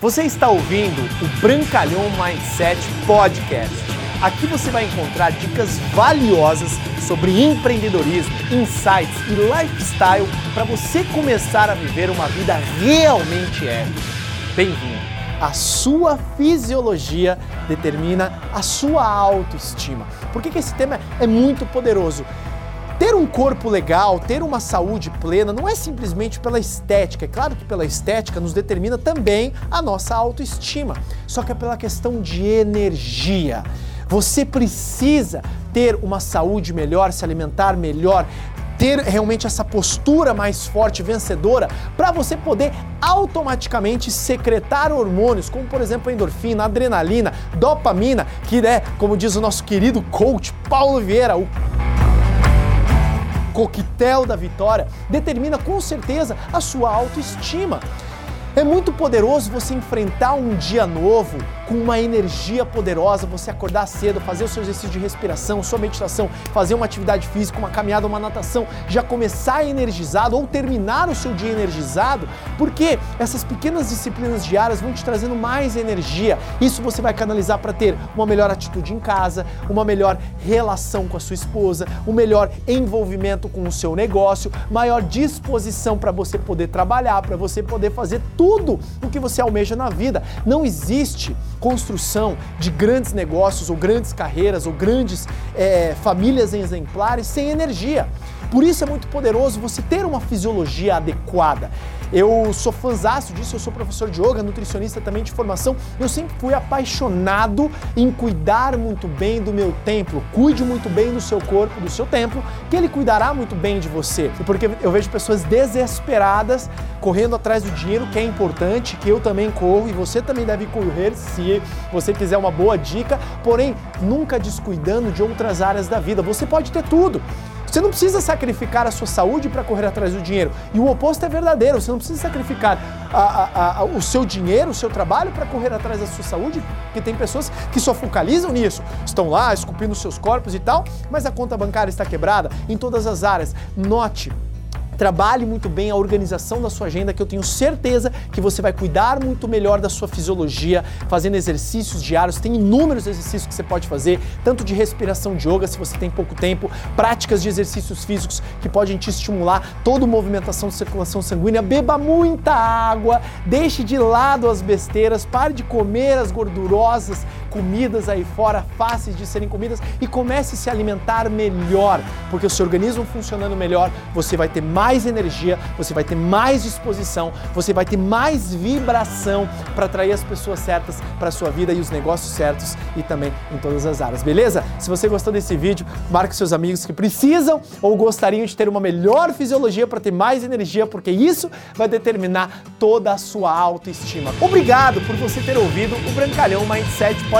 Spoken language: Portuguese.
Você está ouvindo o Brancalhão Mindset Podcast. Aqui você vai encontrar dicas valiosas sobre empreendedorismo, insights e lifestyle para você começar a viver uma vida realmente épica. Bem-vindo! A sua fisiologia determina a sua autoestima. Por que, que esse tema é muito poderoso? Ter um corpo legal, ter uma saúde plena, não é simplesmente pela estética. É claro que pela estética nos determina também a nossa autoestima, só que é pela questão de energia. Você precisa ter uma saúde melhor, se alimentar melhor, ter realmente essa postura mais forte, vencedora, para você poder automaticamente secretar hormônios, como por exemplo a endorfina, a adrenalina, dopamina, que é, como diz o nosso querido coach Paulo Vieira, o coquetel da vitória, determina com certeza a sua autoestima. É muito poderoso você enfrentar um dia novo com uma energia poderosa, você acordar cedo, fazer o seu exercício de respiração, sua meditação, fazer uma atividade física, uma caminhada, uma natação, já começar energizado ou terminar o seu dia energizado, porque essas pequenas disciplinas diárias vão te trazendo mais energia. Isso você vai canalizar para ter uma melhor atitude em casa, uma melhor relação com a sua esposa, um melhor envolvimento com o seu negócio, maior disposição para você poder trabalhar, para você poder fazer tudo o que você almeja na vida. Não existe construção de grandes negócios ou grandes carreiras ou grandes é, famílias exemplares sem energia. Por isso é muito poderoso você ter uma fisiologia adequada. Eu sou fãzaço disso, eu sou professor de yoga, nutricionista também de formação. Eu sempre fui apaixonado em cuidar muito bem do meu templo. Cuide muito bem do seu corpo, do seu templo, que ele cuidará muito bem de você. Porque eu vejo pessoas desesperadas correndo atrás do dinheiro, que é importante, que eu também corro e você também deve correr se você quiser uma boa dica, porém nunca descuidando de outras áreas da vida. Você pode ter tudo. Você não precisa sacrificar a sua saúde para correr atrás do dinheiro. E o oposto é verdadeiro. Você não precisa sacrificar a, a, a, o seu dinheiro, o seu trabalho para correr atrás da sua saúde, porque tem pessoas que só focalizam nisso. Estão lá esculpindo seus corpos e tal, mas a conta bancária está quebrada em todas as áreas. Note Trabalhe muito bem a organização da sua agenda, que eu tenho certeza que você vai cuidar muito melhor da sua fisiologia, fazendo exercícios diários. Tem inúmeros exercícios que você pode fazer, tanto de respiração de yoga, se você tem pouco tempo, práticas de exercícios físicos que podem te estimular toda a movimentação de circulação sanguínea. Beba muita água, deixe de lado as besteiras, pare de comer as gordurosas comidas aí fora, fáceis de serem comidas e comece a se alimentar melhor, porque o seu organismo funcionando melhor, você vai ter mais energia, você vai ter mais disposição, você vai ter mais vibração para atrair as pessoas certas para a sua vida e os negócios certos e também em todas as áreas, beleza? Se você gostou desse vídeo, marque seus amigos que precisam ou gostariam de ter uma melhor fisiologia para ter mais energia, porque isso vai determinar toda a sua autoestima. Obrigado por você ter ouvido o Brancalhão Mindset Podcast,